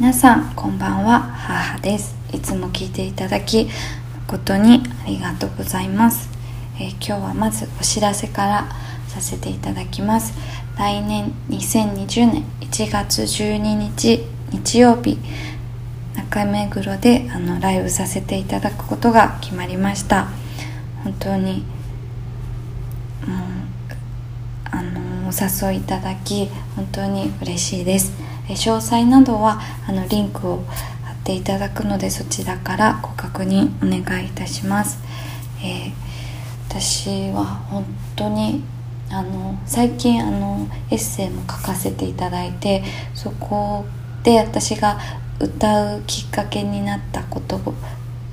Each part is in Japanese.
皆さんこんばんは。母です。いつも聞いていただき誠にありがとうございます、えー今日はまずお知らせからさせていただきます。来年2020年1月12日日曜日中目黒であのライブさせていただくことが決まりました。本当にもうあのお誘いいただき本当に嬉しいです。詳細などはあのリンクを貼っていただくのでそちらからご確認お願いいたします、えー私は本当にあの最近あのエッセイも書かせていただいてそこで私が歌うきっかけになったことを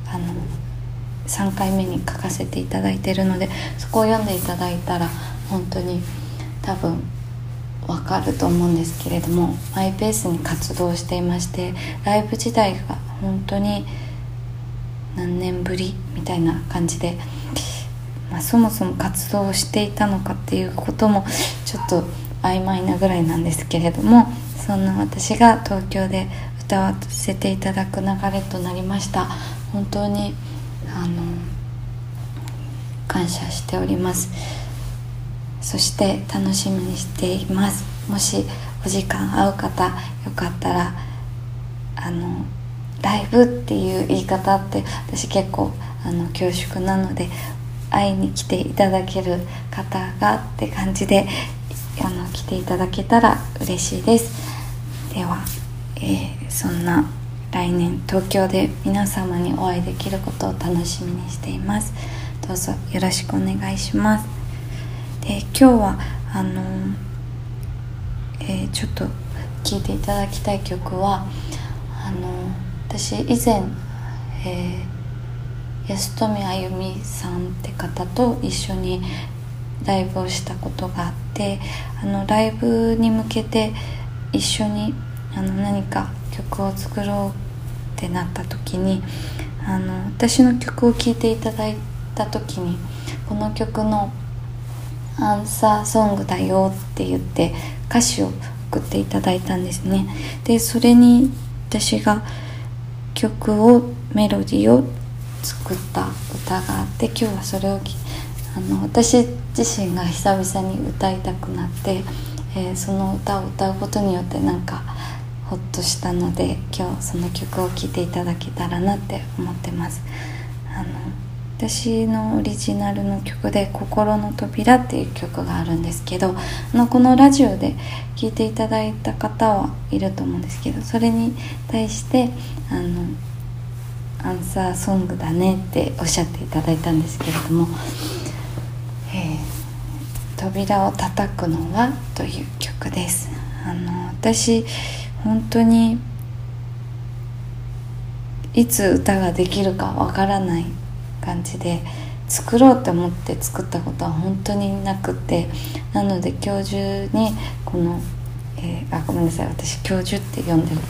あの3回目に書かせていただいてるのでそこを読んでいただいたら本当に多分わかると思うんですけれどもマイペースに活動していましてライブ自体が本当に何年ぶりみたいな感じで、まあ、そもそも活動をしていたのかっていうこともちょっと曖昧なぐらいなんですけれどもそんな私が東京で歌わせていただく流れとなりました。本当にあの感謝しております。そして楽しみにしています。もしお時間合う方よかったらあのライブっていう言い方って私結構あの恐縮なので会いに来ていただける方がって感じであの来ていただけたら嬉しいです。では、えーそんな来年東京で皆様にお会いできることを楽しみにしています。どうぞよろしくお願いします。で今日はあのえーちょっと聴いていただきたい曲はあの私以前、えー安富あゆみさんって方と一緒にライブをしたことがあってあのライブに向けて一緒にあの何か曲を作ろうってなった時にあの私の曲を聴いていただいた時にこの曲の「アンサーソングだよ」って言って歌詞を送っていただいたんですね。でそれに私が曲をメロディーを作った歌があって今日はそれをあの私自身が久々に歌いたくなって、えーその歌を歌うことによってなんかほっとしたので今日その曲を聴いていただけたらなって思ってます。あの私のオリジナルの曲で「心の扉」っていう曲があるんですけどあのこのラジオで聴いていただいた方はいると思うんですけどそれに対してあのアンサーソングだねっておっしゃっていただいたんですけれども「えー扉を叩くのは」という曲です。あの私本当にいつ歌ができるかわからない感じで作ろうと思って作ったことは本当になくてなので今日中にこの、えーあごめんなさい私教授って呼んでる。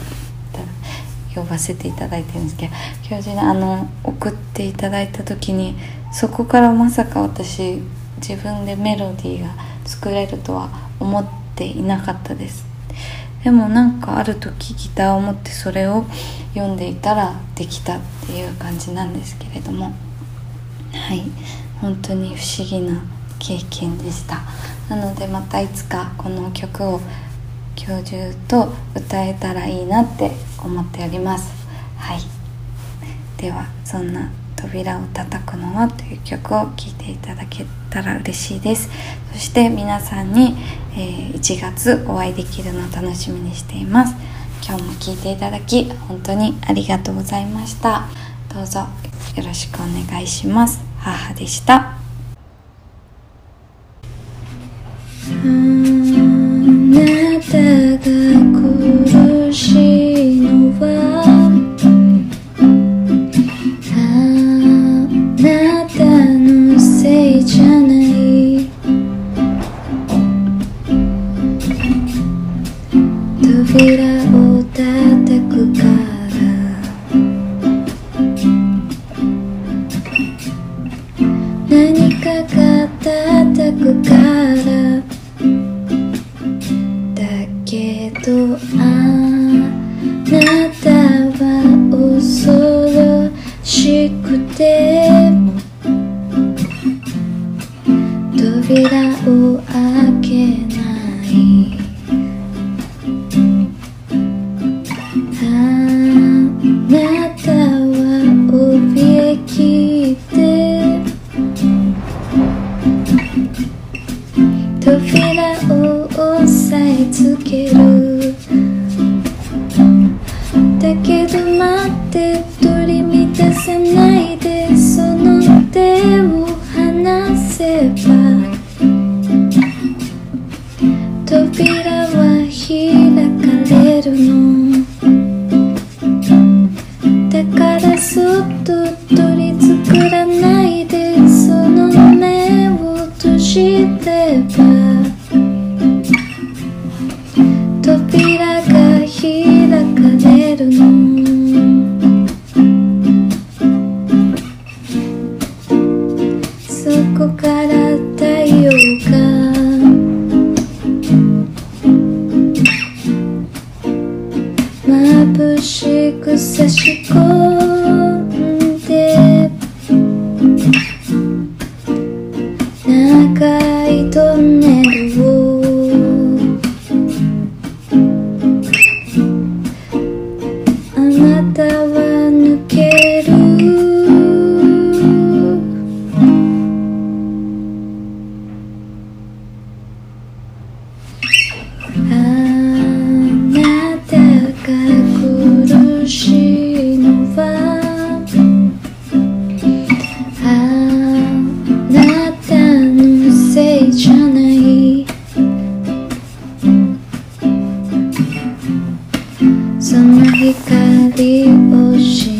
呼ばせていただいてるんですけど教授にあの送っていただいた時にそこからまさか私自分でメロディーが作れるとは思っていなかったです。でもなんかある時ギターを持ってそれを読んでいたらできたっていう感じなんですけれども。はい。本当に不思議な経験でした。なのでまたいつかこの曲を教授と歌えたらいいなって思っております。はい。ではそんな「扉を叩くのは」という曲を聴いていただけたら嬉しいです。そして皆さんに、えー1月お会いできるのを楽しみにしています。今日も聴いていただき本当にありがとうございました。どうぞ。よろしくお願いします。母でした。あなたが苦しいのはあなたのせいじゃない。扉を叩くから。な眩しく差し込む Sou uma rica hoje.